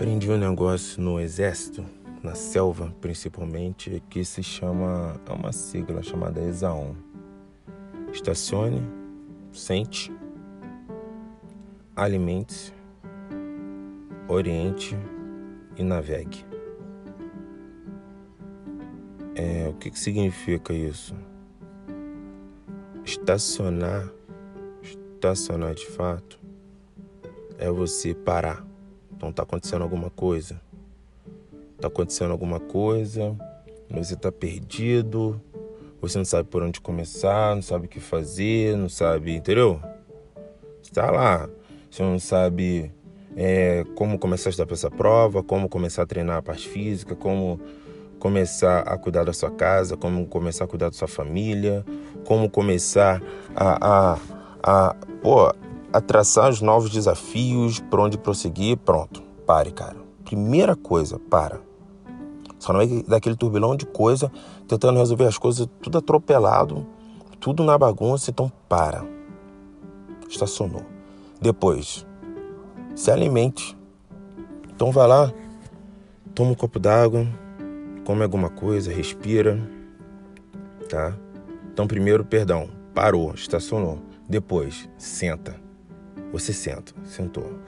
aprendi um negócio no exército, na selva principalmente, que se chama. É uma sigla chamada ESAON. Estacione, sente, alimente-se, oriente e navegue. É, o que, que significa isso? Estacionar, estacionar de fato, é você parar então tá acontecendo alguma coisa. Tá acontecendo alguma coisa, você tá perdido, você não sabe por onde começar, não sabe o que fazer, não sabe, entendeu? Você tá lá, você não sabe é, como começar a estudar para essa prova, como começar a treinar a parte física, como começar a cuidar da sua casa, como começar a cuidar da sua família, como começar a, a, a, pô, a traçar os novos desafios, por onde prosseguir, pronto. Pare, cara. Primeira coisa, para. Só não é daquele turbilhão de coisa, tentando resolver as coisas tudo atropelado, tudo na bagunça, então para. Estacionou. Depois, se alimente. Então vai lá, toma um copo d'água, come alguma coisa, respira, tá? Então primeiro, perdão, parou, estacionou. Depois, senta. Você senta, sentou.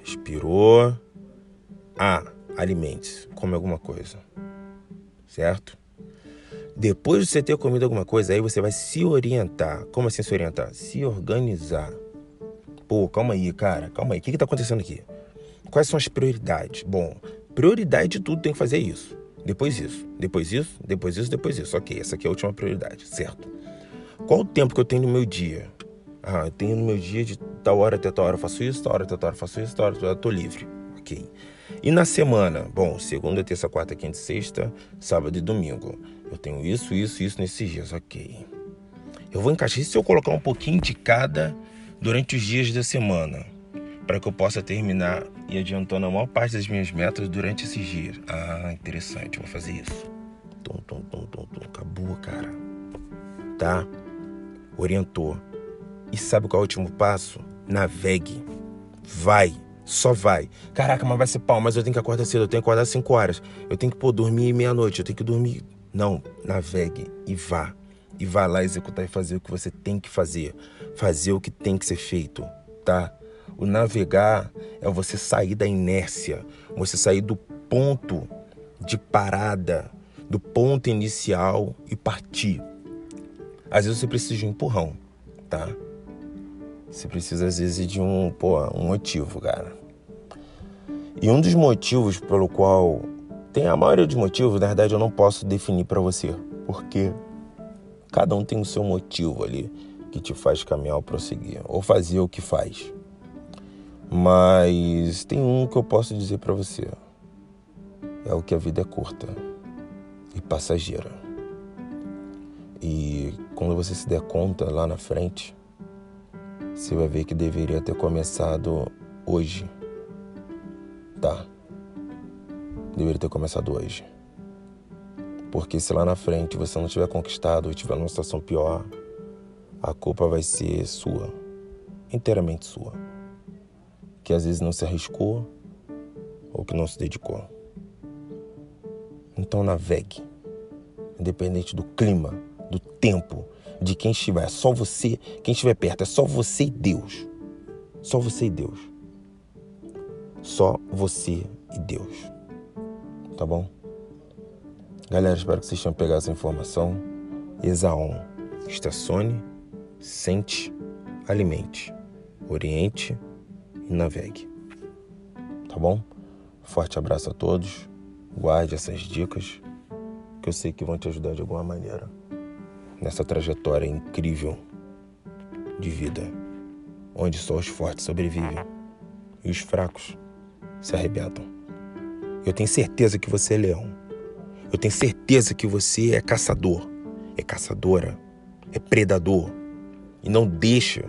Respirou. Ah, alimente-se, come alguma coisa. Certo? Depois de você ter comido alguma coisa, aí você vai se orientar. Como assim se orientar? Se organizar. Pô, calma aí, cara, calma aí. O que, que tá acontecendo aqui? Quais são as prioridades? Bom, prioridade de tudo tem que fazer isso. Depois isso, depois isso, depois isso, depois isso. Ok, essa aqui é a última prioridade, certo? Qual o tempo que eu tenho no meu dia? Ah, eu tenho no meu dia de tal hora até tal hora faço isso, tal hora até tal hora faço isso, tal hora eu tô livre. Ok. E na semana? Bom, segunda, terça, quarta, quinta, sexta, sábado e domingo. Eu tenho isso, isso, isso nesses dias. Ok. Eu vou encaixar. se eu colocar um pouquinho de cada durante os dias da semana? Para que eu possa terminar e adiantando a maior parte das minhas metas durante esses dias. Ah, interessante, vou fazer isso. Tum, tum, tum, tum, tum. Acabou, cara. Tá? Orientou. E sabe qual é o último passo? Navegue. Vai. Só vai. Caraca, mas vai ser pau, mas eu tenho que acordar cedo, eu tenho que acordar 5 horas. Eu tenho que pô, dormir meia-noite, eu tenho que dormir. Não, navegue e vá. E vá lá executar e fazer o que você tem que fazer. Fazer o que tem que ser feito, tá? O navegar é você sair da inércia, você sair do ponto de parada, do ponto inicial e partir. Às vezes você precisa de um empurrão, tá? Você precisa, às vezes, de um, pô, um motivo, cara. E um dos motivos pelo qual. Tem a maioria dos motivos, na verdade, eu não posso definir para você. Porque cada um tem o seu motivo ali que te faz caminhar ou prosseguir, ou fazer o que faz. Mas tem um que eu posso dizer para você. É o que a vida é curta e passageira. E quando você se der conta lá na frente, você vai ver que deveria ter começado hoje. Tá. Deveria ter começado hoje. Porque se lá na frente você não tiver conquistado ou tiver numa situação pior, a culpa vai ser sua. Inteiramente sua. Que às vezes não se arriscou ou que não se dedicou. Então navegue. Independente do clima, do tempo, de quem estiver. É só você, quem estiver perto, é só você e Deus. Só você e Deus. Só você e Deus. Tá bom? Galera, espero que vocês tenham pegado essa informação. Exaon. Estacione, sente, alimente, oriente e navegue. Tá bom? Forte abraço a todos. Guarde essas dicas que eu sei que vão te ajudar de alguma maneira nessa trajetória incrível de vida, onde só os fortes sobrevivem e os fracos se arrebentam. Eu tenho certeza que você é leão. Eu tenho certeza que você é caçador, é caçadora, é predador. E não deixa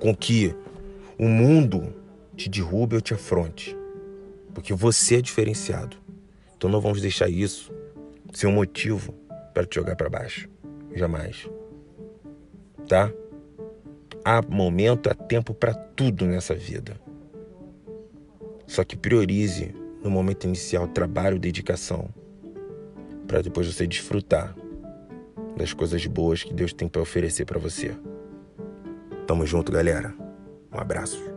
com que o mundo te derrube ou te afronte. Porque você é diferenciado. Então não vamos deixar isso ser um motivo para te jogar para baixo jamais. Tá? Há momento, há tempo para tudo nessa vida. Só que priorize no momento inicial trabalho, dedicação, para depois você desfrutar das coisas boas que Deus tem para oferecer para você. Tamo junto, galera. Um abraço.